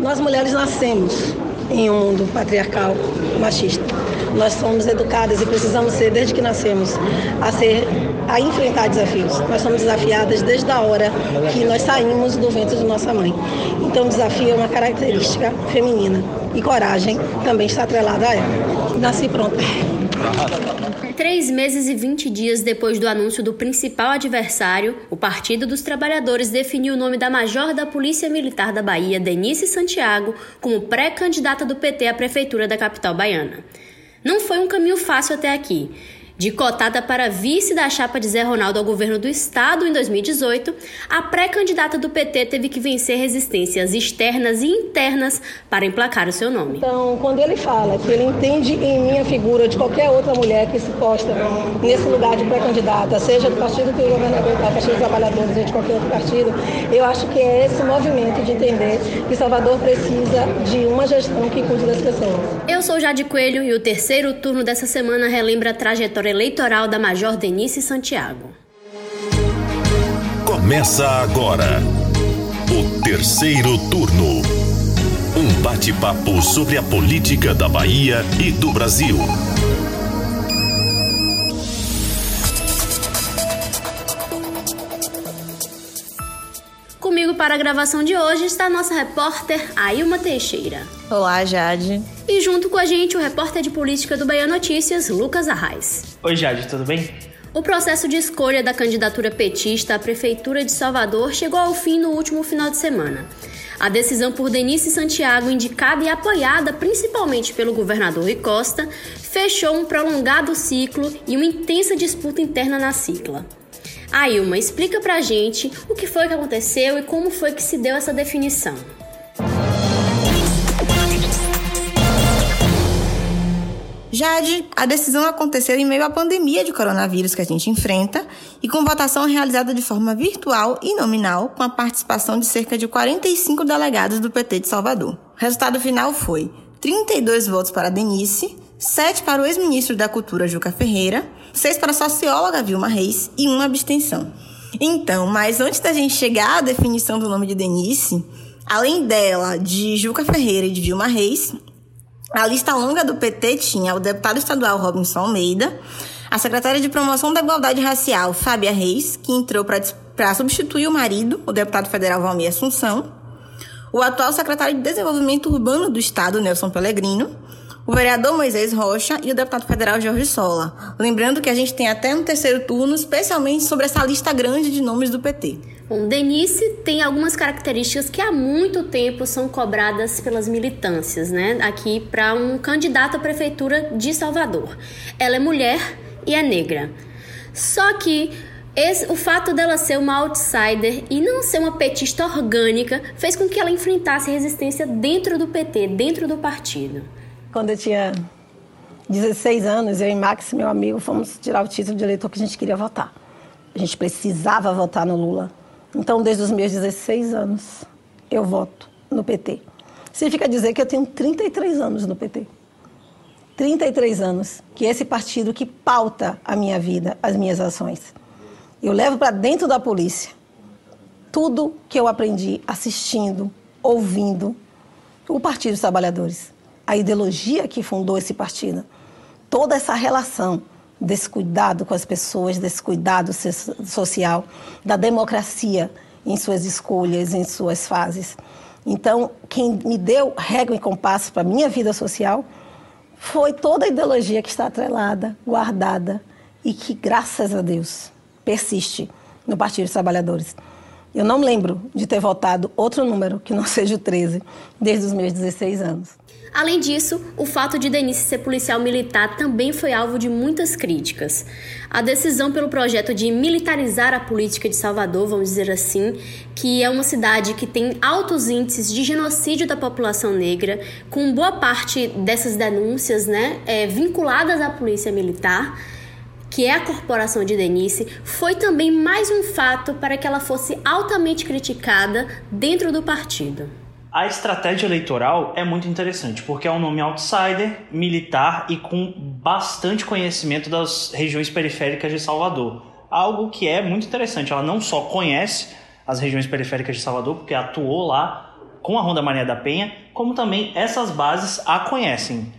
Nós mulheres nascemos em um mundo patriarcal, machista. Nós somos educadas e precisamos ser, desde que nascemos, a ser a enfrentar desafios. Nós somos desafiadas desde a hora que nós saímos do ventre de nossa mãe. Então, desafio é uma característica feminina e coragem também está atrelada a ela. Nasci pronta. Três meses e 20 dias depois do anúncio do principal adversário, o Partido dos Trabalhadores definiu o nome da Major da Polícia Militar da Bahia, Denise Santiago, como pré-candidata do PT à Prefeitura da capital baiana. Não foi um caminho fácil até aqui. De cotada para vice da chapa de Zé Ronaldo ao governo do estado em 2018, a pré-candidata do PT teve que vencer resistências externas e internas para emplacar o seu nome. Então, quando ele fala que ele entende em minha figura de qualquer outra mulher que se posta nesse lugar de pré-candidata, seja do partido que o governador está, partido dos trabalhadores ou de qualquer outro partido, eu acho que é esse movimento de entender que Salvador precisa de uma gestão que cuide das pessoas. Eu sou Jade Coelho e o terceiro turno dessa semana relembra a trajetória eleitoral da Major Denise Santiago. Começa agora o terceiro turno. Um bate-papo sobre a política da Bahia e do Brasil. Comigo para a gravação de hoje está nossa repórter Ailma Teixeira. Olá, Jade. E junto com a gente o repórter de política do Bahia Notícias, Lucas Arraes. Oi, Jade, tudo bem? O processo de escolha da candidatura petista à Prefeitura de Salvador chegou ao fim no último final de semana. A decisão por Denise Santiago, indicada e apoiada principalmente pelo governador Rui Costa, fechou um prolongado ciclo e uma intensa disputa interna na cicla. Ailma, explica pra gente o que foi que aconteceu e como foi que se deu essa definição. Jade, a decisão aconteceu em meio à pandemia de coronavírus que a gente enfrenta e com votação realizada de forma virtual e nominal, com a participação de cerca de 45 delegados do PT de Salvador. O resultado final foi 32 votos para Denise, 7 para o ex-ministro da Cultura Juca Ferreira, 6 para a socióloga Vilma Reis e uma abstenção. Então, mas antes da gente chegar à definição do nome de Denise, além dela, de Juca Ferreira e de Vilma Reis, a lista longa do PT tinha o deputado estadual Robinson Almeida, a secretária de Promoção da Igualdade Racial, Fábia Reis, que entrou para substituir o marido, o deputado federal Valmir Assunção, o atual secretário de Desenvolvimento Urbano do Estado, Nelson Pellegrino, o vereador Moisés Rocha e o deputado federal Jorge Sola. Lembrando que a gente tem até um terceiro turno, especialmente sobre essa lista grande de nomes do PT. Bom, Denise tem algumas características que há muito tempo são cobradas pelas militâncias, né? Aqui para um candidato à prefeitura de Salvador. Ela é mulher e é negra. Só que esse, o fato dela ser uma outsider e não ser uma petista orgânica fez com que ela enfrentasse resistência dentro do PT, dentro do partido. Quando eu tinha 16 anos, eu e Max, meu amigo, fomos tirar o título de eleitor que a gente queria votar. A gente precisava votar no Lula. Então, desde os meus 16 anos, eu voto no PT. Significa dizer que eu tenho 33 anos no PT. 33 anos, que é esse partido que pauta a minha vida, as minhas ações. Eu levo para dentro da polícia tudo que eu aprendi assistindo, ouvindo o Partido dos Trabalhadores, a ideologia que fundou esse partido, toda essa relação desse cuidado com as pessoas, desse cuidado social, da democracia em suas escolhas, em suas fases. Então, quem me deu regra e compasso para a minha vida social foi toda a ideologia que está atrelada, guardada e que, graças a Deus, persiste no Partido dos Trabalhadores. Eu não lembro de ter votado outro número que não seja o 13 desde os meus 16 anos. Além disso, o fato de Denise ser policial militar também foi alvo de muitas críticas. A decisão pelo projeto de militarizar a política de Salvador, vamos dizer assim, que é uma cidade que tem altos índices de genocídio da população negra, com boa parte dessas denúncias né, é, vinculadas à polícia militar que é a corporação de Denise, foi também mais um fato para que ela fosse altamente criticada dentro do partido. A estratégia eleitoral é muito interessante, porque é um nome outsider, militar e com bastante conhecimento das regiões periféricas de Salvador. Algo que é muito interessante. Ela não só conhece as regiões periféricas de Salvador, porque atuou lá com a Ronda Maria da Penha, como também essas bases a conhecem.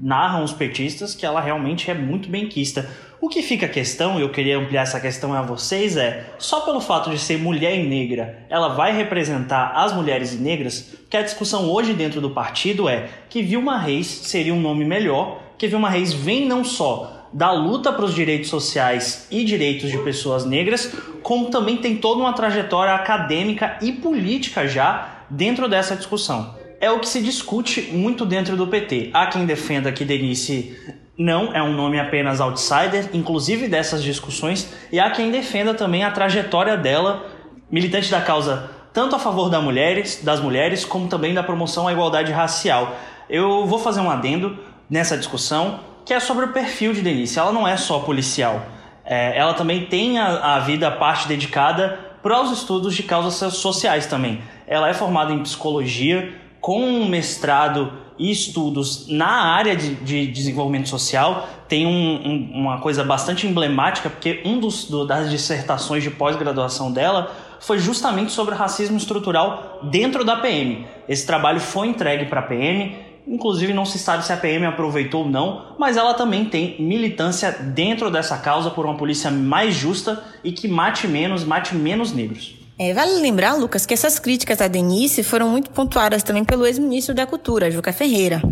Narram os petistas que ela realmente é muito benquista. O que fica a questão, e eu queria ampliar essa questão a vocês, é só pelo fato de ser mulher e negra, ela vai representar as mulheres e negras? Que a discussão hoje dentro do partido é que Vilma Reis seria um nome melhor, que Vilma Reis vem não só da luta para os direitos sociais e direitos de pessoas negras, como também tem toda uma trajetória acadêmica e política já dentro dessa discussão. É o que se discute muito dentro do PT. Há quem defenda que Denise não é um nome apenas outsider, inclusive dessas discussões, e há quem defenda também a trajetória dela, militante da causa tanto a favor das mulheres, das mulheres, como também da promoção à igualdade racial. Eu vou fazer um adendo nessa discussão, que é sobre o perfil de Denise. Ela não é só policial, é, ela também tem a, a vida, a parte dedicada para os estudos de causas sociais também. Ela é formada em psicologia, com um mestrado e estudos na área de, de desenvolvimento social. Tem um, um, uma coisa bastante emblemática, porque um dos, do, das dissertações de pós-graduação dela foi justamente sobre racismo estrutural dentro da PM. Esse trabalho foi entregue para a PM, inclusive não se sabe se a PM aproveitou ou não, mas ela também tem militância dentro dessa causa por uma polícia mais justa e que mate menos, mate menos negros. É, vale lembrar, Lucas, que essas críticas à Denise foram muito pontuadas também pelo ex-ministro da Cultura, Juca Ferreira.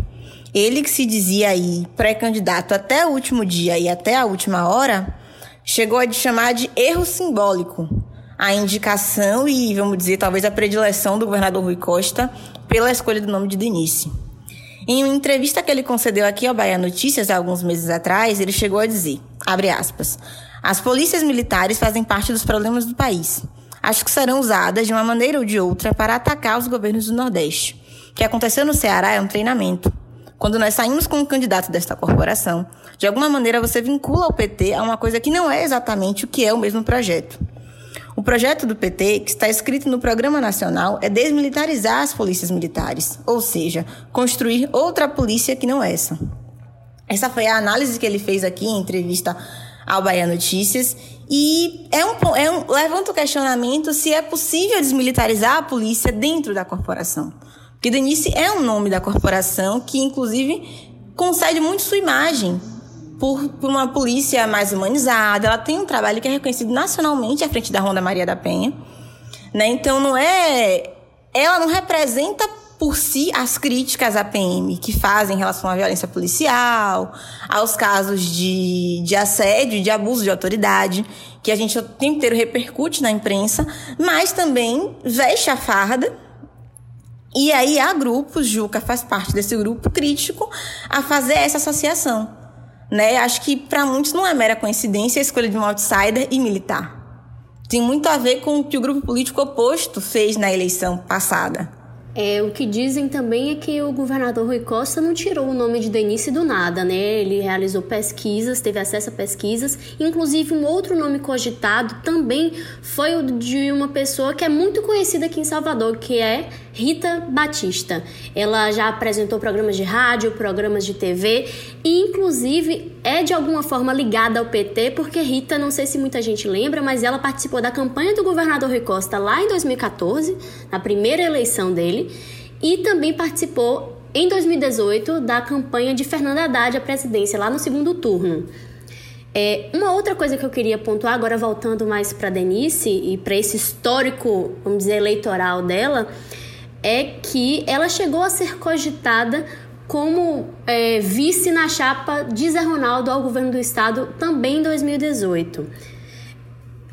Ele que se dizia aí pré-candidato até o último dia e até a última hora, chegou a chamar de erro simbólico a indicação e, vamos dizer, talvez a predileção do governador Rui Costa pela escolha do nome de Denise. Em uma entrevista que ele concedeu aqui ao Bahia Notícias há alguns meses atrás, ele chegou a dizer, abre aspas, as polícias militares fazem parte dos problemas do país acho que serão usadas de uma maneira ou de outra para atacar os governos do Nordeste. O que aconteceu no Ceará é um treinamento. Quando nós saímos com um candidato desta corporação, de alguma maneira você vincula o PT a uma coisa que não é exatamente o que é o mesmo projeto. O projeto do PT, que está escrito no Programa Nacional, é desmilitarizar as polícias militares, ou seja, construir outra polícia que não essa. Essa foi a análise que ele fez aqui em entrevista ao Bahia Notícias e é um, é um, levanta o questionamento se é possível desmilitarizar a polícia dentro da corporação. Porque Denise é um nome da corporação que, inclusive, concede muito sua imagem por, por, uma polícia mais humanizada. Ela tem um trabalho que é reconhecido nacionalmente à frente da Ronda Maria da Penha. Né? Então, não é. Ela não representa por si as críticas à PM que fazem em relação à violência policial, aos casos de, de assédio, de abuso de autoridade, que a gente o tempo inteiro repercute na imprensa, mas também veste a farda. E aí há grupos, Juca faz parte desse grupo crítico, a fazer essa associação. Né? Acho que para muitos não é mera coincidência a escolha de um outsider e militar. Tem muito a ver com o que o grupo político oposto fez na eleição passada. É, o que dizem também é que o governador Rui Costa não tirou o nome de Denise do nada, né? Ele realizou pesquisas, teve acesso a pesquisas, inclusive um outro nome cogitado também foi o de uma pessoa que é muito conhecida aqui em Salvador, que é Rita Batista. Ela já apresentou programas de rádio, programas de TV e inclusive é de alguma forma ligada ao PT, porque Rita, não sei se muita gente lembra, mas ela participou da campanha do governador Rui Costa lá em 2014, na primeira eleição dele, e também participou em 2018 da campanha de Fernanda Haddad à presidência, lá no segundo turno. É, uma outra coisa que eu queria pontuar, agora voltando mais para Denise e para esse histórico, vamos dizer, eleitoral dela, é que ela chegou a ser cogitada como é, vice na chapa de Zé Ronaldo ao governo do estado também em 2018.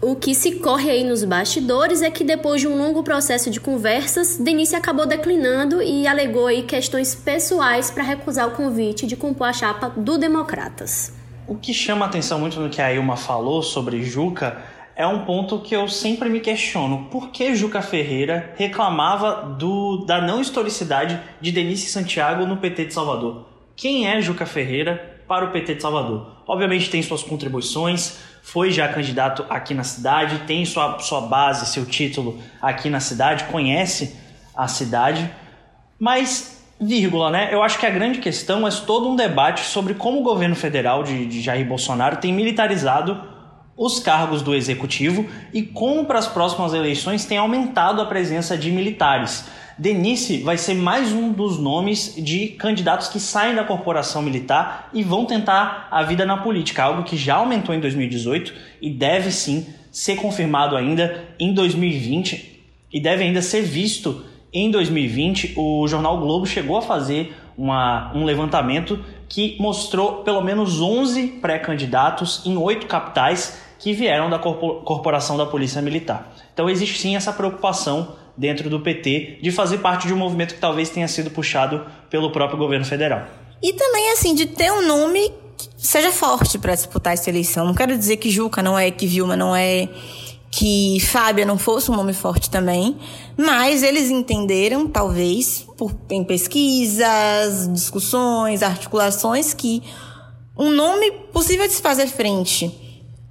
O que se corre aí nos bastidores é que depois de um longo processo de conversas, Denise acabou declinando e alegou aí questões pessoais para recusar o convite de compor a chapa do Democratas. O que chama atenção muito no que a Ilma falou sobre Juca é um ponto que eu sempre me questiono. Por que Juca Ferreira reclamava do, da não historicidade de Denise Santiago no PT de Salvador? Quem é Juca Ferreira para o PT de Salvador? Obviamente tem suas contribuições, foi já candidato aqui na cidade, tem sua, sua base, seu título aqui na cidade, conhece a cidade, mas, vírgula, né? Eu acho que a grande questão é todo um debate sobre como o governo federal de, de Jair Bolsonaro tem militarizado os cargos do executivo e como para as próximas eleições tem aumentado a presença de militares. Denise vai ser mais um dos nomes de candidatos que saem da corporação militar e vão tentar a vida na política, algo que já aumentou em 2018 e deve sim ser confirmado ainda em 2020 e deve ainda ser visto em 2020. O jornal Globo chegou a fazer uma, um levantamento que mostrou pelo menos 11 pré-candidatos em oito capitais que vieram da corporação da Polícia Militar. Então existe sim essa preocupação dentro do PT de fazer parte de um movimento que talvez tenha sido puxado pelo próprio governo federal. E também assim de ter um nome que seja forte para disputar essa eleição. Não quero dizer que Juca não é, que Vilma não é, que Fábia não fosse um nome forte também, mas eles entenderam, talvez, por, em pesquisas, discussões, articulações, que um nome possível de se fazer frente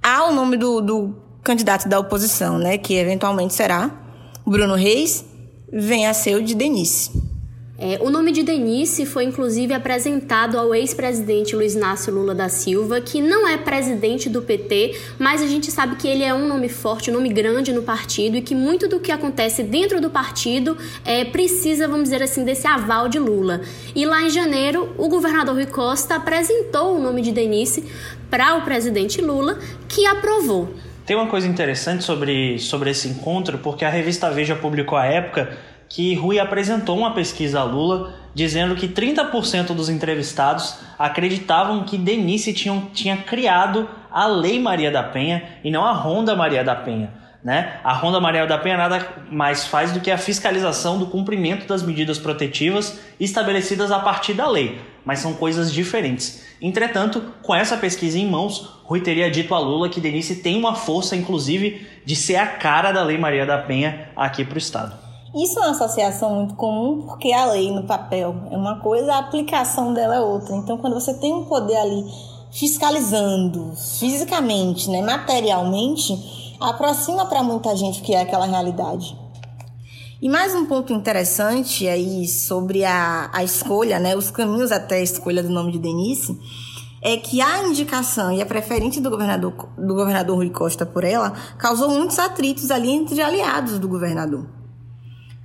ao nome do, do candidato da oposição, né, que eventualmente será Bruno Reis, venha a ser o de Denise. É, o nome de Denise foi inclusive apresentado ao ex-presidente Luiz Inácio Lula da Silva, que não é presidente do PT, mas a gente sabe que ele é um nome forte, um nome grande no partido e que muito do que acontece dentro do partido é, precisa, vamos dizer assim, desse aval de Lula. E lá em janeiro, o governador Rui Costa apresentou o nome de Denise para o presidente Lula, que aprovou. Tem uma coisa interessante sobre, sobre esse encontro, porque a revista Veja publicou à época que Rui apresentou uma pesquisa a Lula dizendo que 30% dos entrevistados acreditavam que Denise tinha, tinha criado a Lei Maria da Penha e não a Ronda Maria da Penha. Né? A Ronda Maria da Penha nada mais faz do que a fiscalização do cumprimento das medidas protetivas estabelecidas a partir da lei, mas são coisas diferentes. Entretanto, com essa pesquisa em mãos, Rui teria dito a Lula que Denise tem uma força, inclusive, de ser a cara da Lei Maria da Penha aqui para o Estado. Isso é uma associação muito comum porque a lei no papel é uma coisa, a aplicação dela é outra. Então, quando você tem um poder ali fiscalizando fisicamente, né, materialmente, aproxima para muita gente o que é aquela realidade. E mais um ponto interessante aí sobre a, a escolha, né, os caminhos até a escolha do nome de Denise, é que a indicação e a preferência do governador, do governador Rui Costa por ela causou muitos atritos ali entre aliados do governador.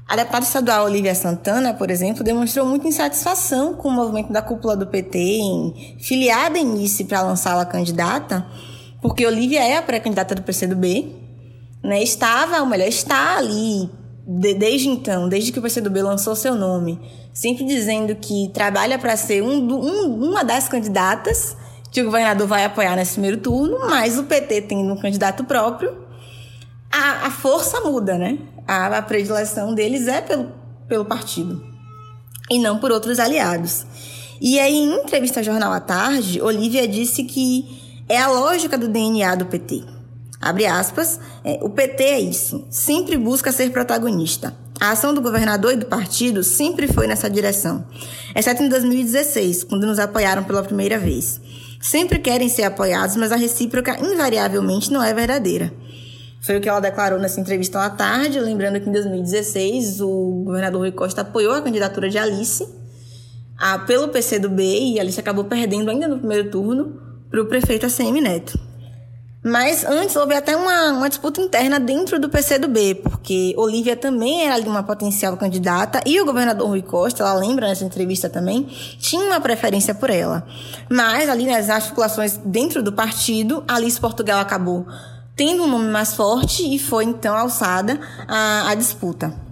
A deputada estadual Olivia Santana, por exemplo, demonstrou muita insatisfação com o movimento da cúpula do PT em filiar Denise para lançá-la candidata, porque Olivia é a pré-candidata do PCdoB, né? Estava, ou melhor, está ali de, desde então, desde que o PCdoB lançou seu nome, sempre dizendo que trabalha para ser um, um, uma das candidatas que o governador vai apoiar nesse primeiro turno, mas o PT tendo um candidato próprio, a, a força muda, né? A, a predileção deles é pelo, pelo partido e não por outros aliados. E aí, em entrevista ao Jornal à Tarde, Olivia disse que é a lógica do DNA do PT. Abre aspas, é, o PT é isso, sempre busca ser protagonista. A ação do governador e do partido sempre foi nessa direção, exceto em 2016, quando nos apoiaram pela primeira vez. Sempre querem ser apoiados, mas a recíproca invariavelmente não é verdadeira. Foi o que ela declarou nessa entrevista à tarde, lembrando que em 2016 o governador Rui Costa apoiou a candidatura de Alice a, pelo PCdoB e Alice acabou perdendo ainda no primeiro turno para o prefeito ACM Neto. Mas antes houve até uma, uma disputa interna dentro do PCdoB, porque Olivia também era uma potencial candidata e o governador Rui Costa, ela lembra nessa entrevista também, tinha uma preferência por ela. Mas ali nas articulações dentro do partido, Alice Portugal acabou tendo um nome mais forte e foi então alçada a, a disputa.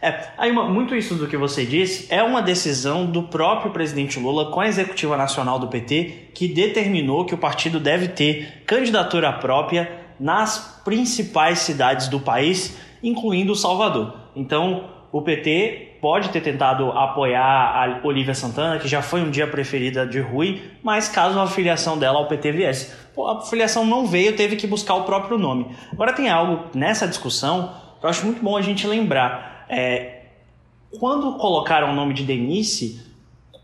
É, aí uma, muito isso do que você disse é uma decisão do próprio presidente Lula com a executiva nacional do PT que determinou que o partido deve ter candidatura própria nas principais cidades do país, incluindo Salvador. Então, o PT pode ter tentado apoiar a Olivia Santana, que já foi um dia preferida de Rui, mas caso a filiação dela ao PT viesse. A filiação não veio, teve que buscar o próprio nome. Agora tem algo nessa discussão que eu acho muito bom a gente lembrar. É, quando colocaram o nome de Denise,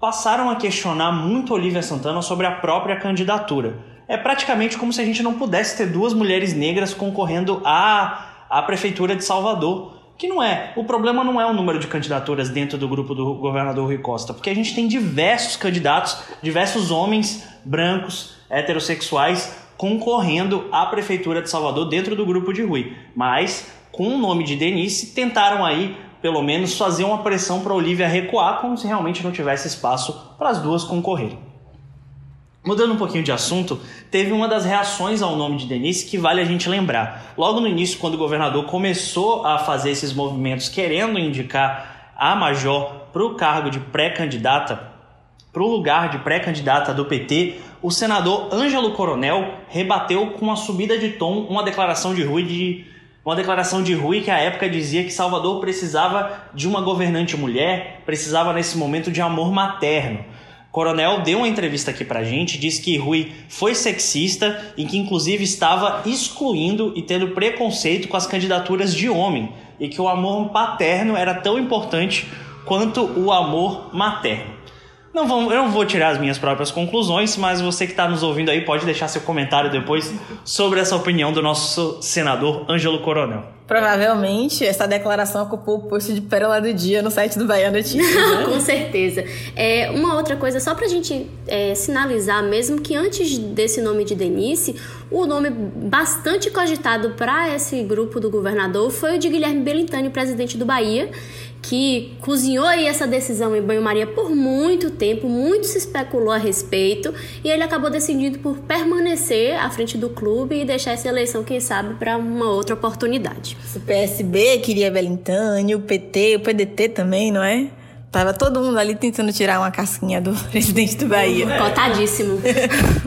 passaram a questionar muito Olivia Santana sobre a própria candidatura. É praticamente como se a gente não pudesse ter duas mulheres negras concorrendo à, à prefeitura de Salvador que não é. O problema não é o número de candidaturas dentro do grupo do governador Rui Costa, porque a gente tem diversos candidatos, diversos homens brancos, heterossexuais concorrendo à prefeitura de Salvador dentro do grupo de Rui. Mas com o nome de Denise tentaram aí pelo menos fazer uma pressão para Olivia recuar, como se realmente não tivesse espaço para as duas concorrerem. Mudando um pouquinho de assunto, teve uma das reações ao nome de Denise que vale a gente lembrar. Logo no início, quando o governador começou a fazer esses movimentos querendo indicar a Major para o cargo de pré-candidata, para o lugar de pré-candidata do PT, o senador Ângelo Coronel rebateu com uma subida de tom uma declaração de Rui de uma declaração de Rui que à época dizia que Salvador precisava de uma governante mulher, precisava nesse momento de amor materno. Coronel deu uma entrevista aqui pra gente, disse que Rui foi sexista e que inclusive estava excluindo e tendo preconceito com as candidaturas de homem e que o amor paterno era tão importante quanto o amor materno. Não vamos, eu não vou tirar as minhas próprias conclusões, mas você que está nos ouvindo aí pode deixar seu comentário depois sobre essa opinião do nosso senador Ângelo Coronel. Provavelmente essa declaração ocupou o posto de pérola do dia no site do Bahia Notícias. Né? Com certeza. É, uma outra coisa, só para a gente é, sinalizar mesmo que antes desse nome de Denise, o nome bastante cogitado para esse grupo do governador foi o de Guilherme Belintani, presidente do Bahia que cozinhou aí essa decisão em banho-maria por muito tempo, muito se especulou a respeito, e ele acabou decidindo por permanecer à frente do clube e deixar essa eleição, quem sabe, para uma outra oportunidade. O PSB queria Belintani, o PT, o PDT também, não é? Tava todo mundo ali tentando tirar uma casquinha do presidente do Bahia. É. Cotadíssimo.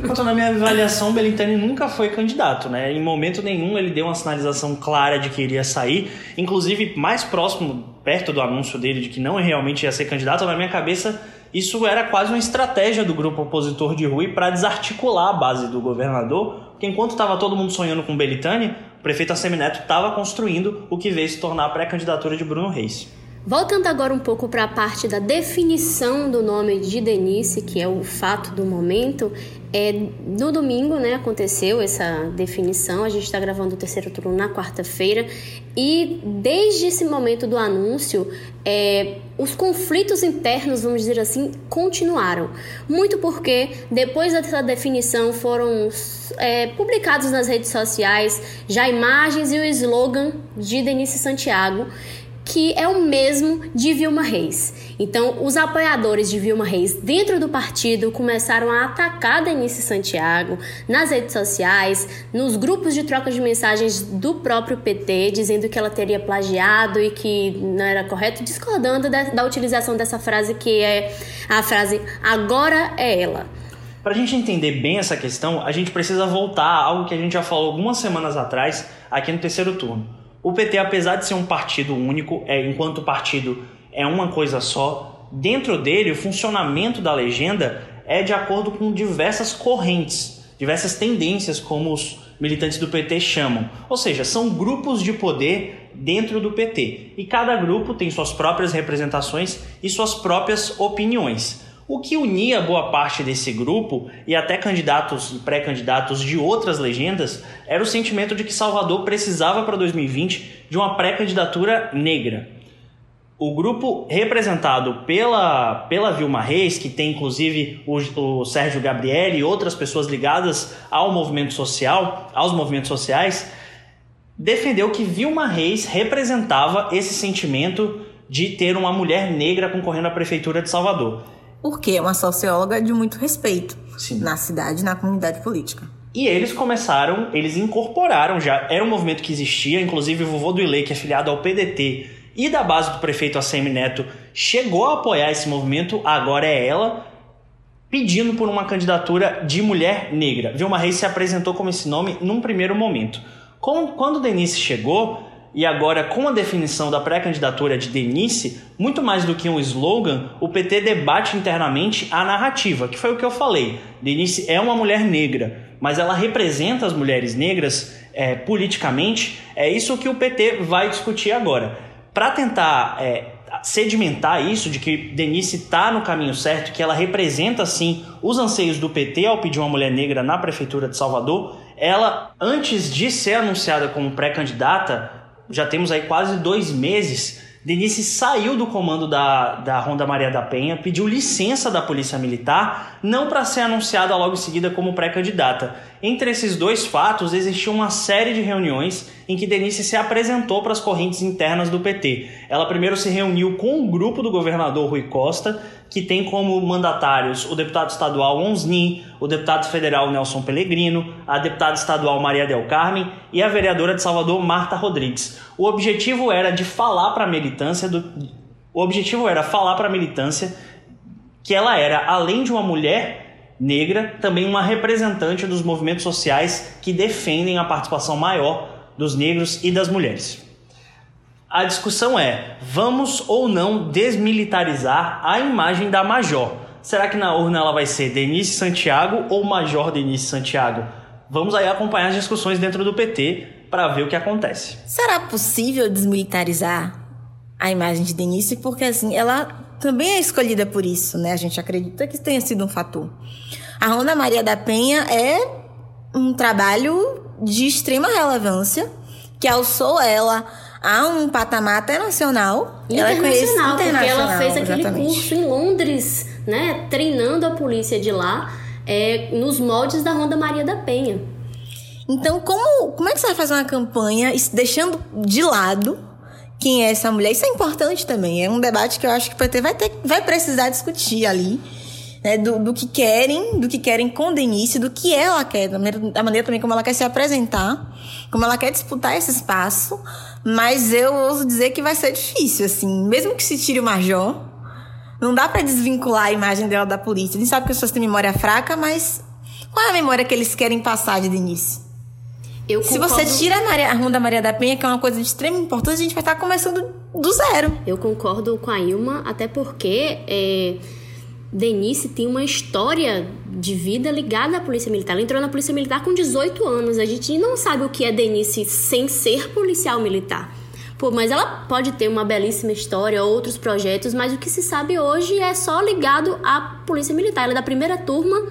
Quanto na minha avaliação, Belintani nunca foi candidato, né? Em momento nenhum ele deu uma sinalização clara de que iria sair. Inclusive, mais próximo, perto do anúncio dele de que não realmente ia ser candidato, na minha cabeça isso era quase uma estratégia do grupo opositor de Rui para desarticular a base do governador, porque enquanto estava todo mundo sonhando com Belitani, o prefeito Assemineto estava construindo o que veio se tornar a pré-candidatura de Bruno Reis. Voltando agora um pouco para a parte da definição do nome de Denise, que é o fato do momento, é, no domingo né, aconteceu essa definição, a gente está gravando o terceiro turno na quarta-feira, e desde esse momento do anúncio, é, os conflitos internos, vamos dizer assim, continuaram. Muito porque depois dessa definição foram é, publicados nas redes sociais já imagens e o slogan de Denise Santiago que é o mesmo de Vilma Reis. Então, os apoiadores de Vilma Reis dentro do partido começaram a atacar Denise Santiago nas redes sociais, nos grupos de troca de mensagens do próprio PT, dizendo que ela teria plagiado e que não era correto, discordando da, da utilização dessa frase que é a frase agora é ela. Para a gente entender bem essa questão, a gente precisa voltar a algo que a gente já falou algumas semanas atrás aqui no terceiro turno o PT, apesar de ser um partido único, é, enquanto partido é uma coisa só, dentro dele o funcionamento da legenda é de acordo com diversas correntes, diversas tendências, como os militantes do PT chamam. Ou seja, são grupos de poder dentro do PT. E cada grupo tem suas próprias representações e suas próprias opiniões. O que unia boa parte desse grupo e até candidatos e pré-candidatos de outras legendas era o sentimento de que Salvador precisava para 2020 de uma pré-candidatura negra. O grupo representado pela, pela Vilma Reis, que tem inclusive o, o Sérgio Gabriel e outras pessoas ligadas ao movimento social, aos movimentos sociais, defendeu que Vilma Reis representava esse sentimento de ter uma mulher negra concorrendo à prefeitura de Salvador porque é uma socióloga de muito respeito Sim. na cidade, na comunidade política. E eles começaram, eles incorporaram já, era um movimento que existia, inclusive o vovô do Ilê, que é afiliado ao PDT e da base do prefeito Assemi Neto, chegou a apoiar esse movimento, agora é ela, pedindo por uma candidatura de mulher negra. Vilma Reis se apresentou como esse nome num primeiro momento. Quando Denise chegou, e agora, com a definição da pré-candidatura de Denise, muito mais do que um slogan, o PT debate internamente a narrativa, que foi o que eu falei. Denise é uma mulher negra, mas ela representa as mulheres negras é, politicamente. É isso que o PT vai discutir agora. Para tentar é, sedimentar isso, de que Denise está no caminho certo, que ela representa sim os anseios do PT ao pedir uma mulher negra na prefeitura de Salvador, ela, antes de ser anunciada como pré-candidata, já temos aí quase dois meses, Denise saiu do comando da, da Ronda Maria da Penha, pediu licença da Polícia Militar, não para ser anunciada logo em seguida como pré-candidata. Entre esses dois fatos, existiu uma série de reuniões em que Denise se apresentou para as correntes internas do PT. Ela primeiro se reuniu com o grupo do governador Rui Costa, que tem como mandatários o deputado estadual Onsnin, o deputado federal Nelson Pellegrino, a deputada estadual Maria Del Carmen e a vereadora de Salvador Marta Rodrigues. O objetivo era de falar para a militância do o objetivo era falar para a militância que ela era, além de uma mulher negra, também uma representante dos movimentos sociais que defendem a participação maior dos negros e das mulheres. A discussão é: vamos ou não desmilitarizar a imagem da Major? Será que na urna ela vai ser Denise Santiago ou Major Denise Santiago? Vamos aí acompanhar as discussões dentro do PT para ver o que acontece. Será possível desmilitarizar a imagem de Denise? Porque assim, ela também é escolhida por isso, né? A gente acredita que tenha sido um fator. A Ronda Maria da Penha é um trabalho de extrema relevância que alçou ela a um patamar até nacional. Internacional, ela é porque ela fez aquele exatamente. curso em Londres, né? Treinando a polícia de lá é, nos moldes da Ronda Maria da Penha. Então, como, como é que você vai fazer uma campanha deixando de lado quem é essa mulher. Isso é importante também. É um debate que eu acho que o PT vai, ter, vai precisar discutir ali. Né, do, do, que querem, do que querem com Denise, do que ela quer, da maneira, da maneira também como ela quer se apresentar, como ela quer disputar esse espaço. Mas eu ouso dizer que vai ser difícil, assim. Mesmo que se tire o Major, não dá para desvincular a imagem dela da polícia. A gente sabe que as pessoas têm memória fraca, mas qual é a memória que eles querem passar de Denise? Eu Se você tira a, Maria, a Ronda Maria da Penha, que é uma coisa de extrema importância, a gente vai estar começando do zero. Eu concordo com a Ilma, até porque é, Denise tem uma história de vida ligada à Polícia Militar. Ela entrou na Polícia Militar com 18 anos. A gente não sabe o que é Denise sem ser policial militar. Pô, mas ela pode ter uma belíssima história, outros projetos, mas o que se sabe hoje é só ligado à Polícia Militar. Ela é da primeira turma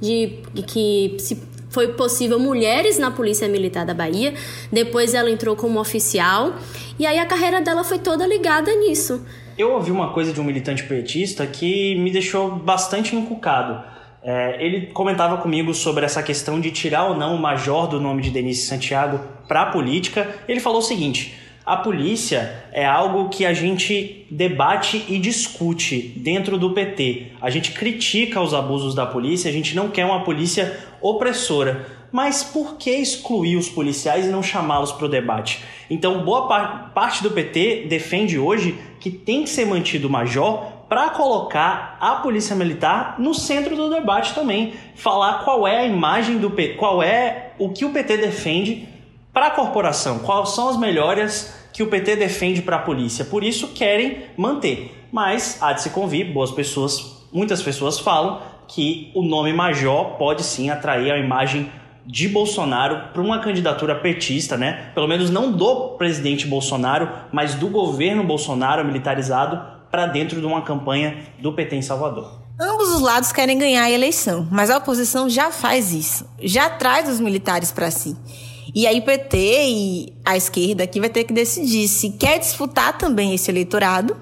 de que se foi possível mulheres na Polícia Militar da Bahia. Depois ela entrou como oficial. E aí a carreira dela foi toda ligada nisso. Eu ouvi uma coisa de um militante petista que me deixou bastante encucado. É, ele comentava comigo sobre essa questão de tirar ou não o major do nome de Denise Santiago para a política. Ele falou o seguinte: a polícia é algo que a gente debate e discute dentro do PT. A gente critica os abusos da polícia, a gente não quer uma polícia opressora. Mas por que excluir os policiais e não chamá-los para o debate? Então, boa par parte do PT defende hoje que tem que ser mantido o major para colocar a polícia militar no centro do debate também, falar qual é a imagem do PT, qual é o que o PT defende para a corporação, quais são as melhorias que o PT defende para a polícia. Por isso querem manter. Mas há de se convir, boas pessoas, muitas pessoas falam que o nome Major pode sim atrair a imagem de Bolsonaro para uma candidatura petista, né? Pelo menos não do presidente Bolsonaro, mas do governo Bolsonaro militarizado para dentro de uma campanha do PT em Salvador. Ambos os lados querem ganhar a eleição, mas a oposição já faz isso, já traz os militares para si. E aí PT e a esquerda aqui vai ter que decidir se quer disputar também esse eleitorado,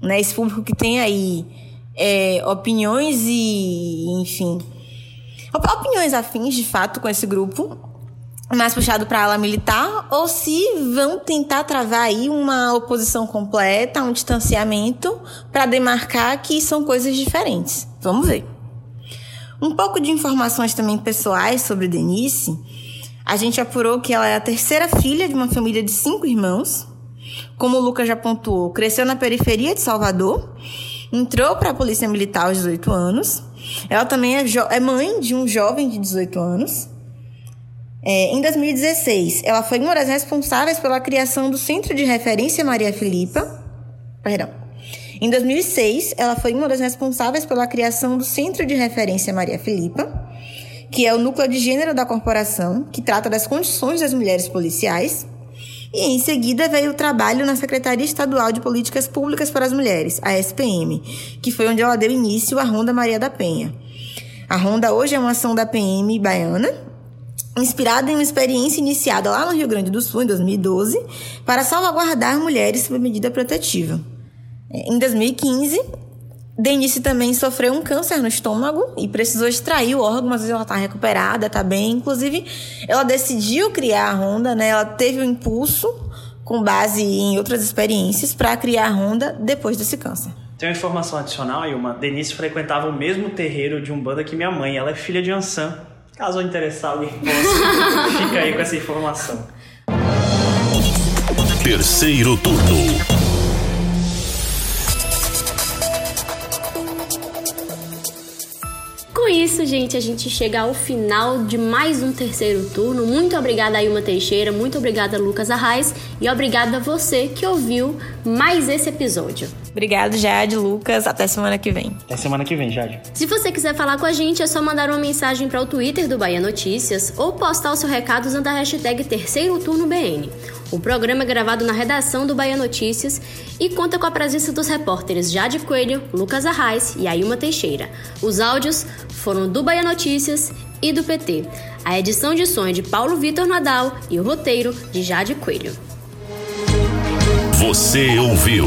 né? Esse público que tem aí é, opiniões e, enfim, opiniões afins de fato com esse grupo, mais puxado para a ala militar, ou se vão tentar travar aí uma oposição completa, um distanciamento para demarcar que são coisas diferentes. Vamos ver. Um pouco de informações também pessoais sobre Denise. A gente apurou que ela é a terceira filha de uma família de cinco irmãos. Como o Lucas já pontuou, cresceu na periferia de Salvador, entrou para a Polícia Militar aos 18 anos. Ela também é, é mãe de um jovem de 18 anos. É, em 2016, ela foi uma das responsáveis pela criação do Centro de Referência Maria Filipa. Perdão. Em 2006, ela foi uma das responsáveis pela criação do Centro de Referência Maria Filipa que é o núcleo de gênero da corporação, que trata das condições das mulheres policiais. E em seguida veio o trabalho na Secretaria Estadual de Políticas Públicas para as Mulheres, a SPM, que foi onde ela deu início à Ronda Maria da Penha. A Ronda hoje é uma ação da PM baiana, inspirada em uma experiência iniciada lá no Rio Grande do Sul, em 2012, para salvaguardar mulheres sob medida protetiva. Em 2015, Denise também sofreu um câncer no estômago e precisou extrair o órgão, mas ela tá recuperada, tá bem. Inclusive, ela decidiu criar a Honda, né? Ela teve o um impulso com base em outras experiências para criar a Honda depois desse câncer. Tem uma informação adicional aí, uma Denise frequentava o mesmo terreiro de Umbanda que minha mãe. Ela é filha de Ansan. Caso interessar alguém fica aí com essa informação. Terceiro turno. Isso, gente, a gente chega ao final de mais um terceiro turno. Muito obrigada, Ilma Teixeira, muito obrigada, Lucas Arraes, e obrigada a você que ouviu mais esse episódio. Obrigado, Jade, Lucas. Até semana que vem. Até semana que vem, Jade. Se você quiser falar com a gente, é só mandar uma mensagem para o Twitter do Bahia Notícias ou postar o seu recado usando a hashtag Terceiro Turno BN. O programa é gravado na redação do Bahia Notícias e conta com a presença dos repórteres Jade Coelho, Lucas Arraes e Ailma Teixeira. Os áudios foram do Bahia Notícias e do PT. A edição de som é de Paulo Vitor Nadal e o roteiro de Jade Coelho. Você ouviu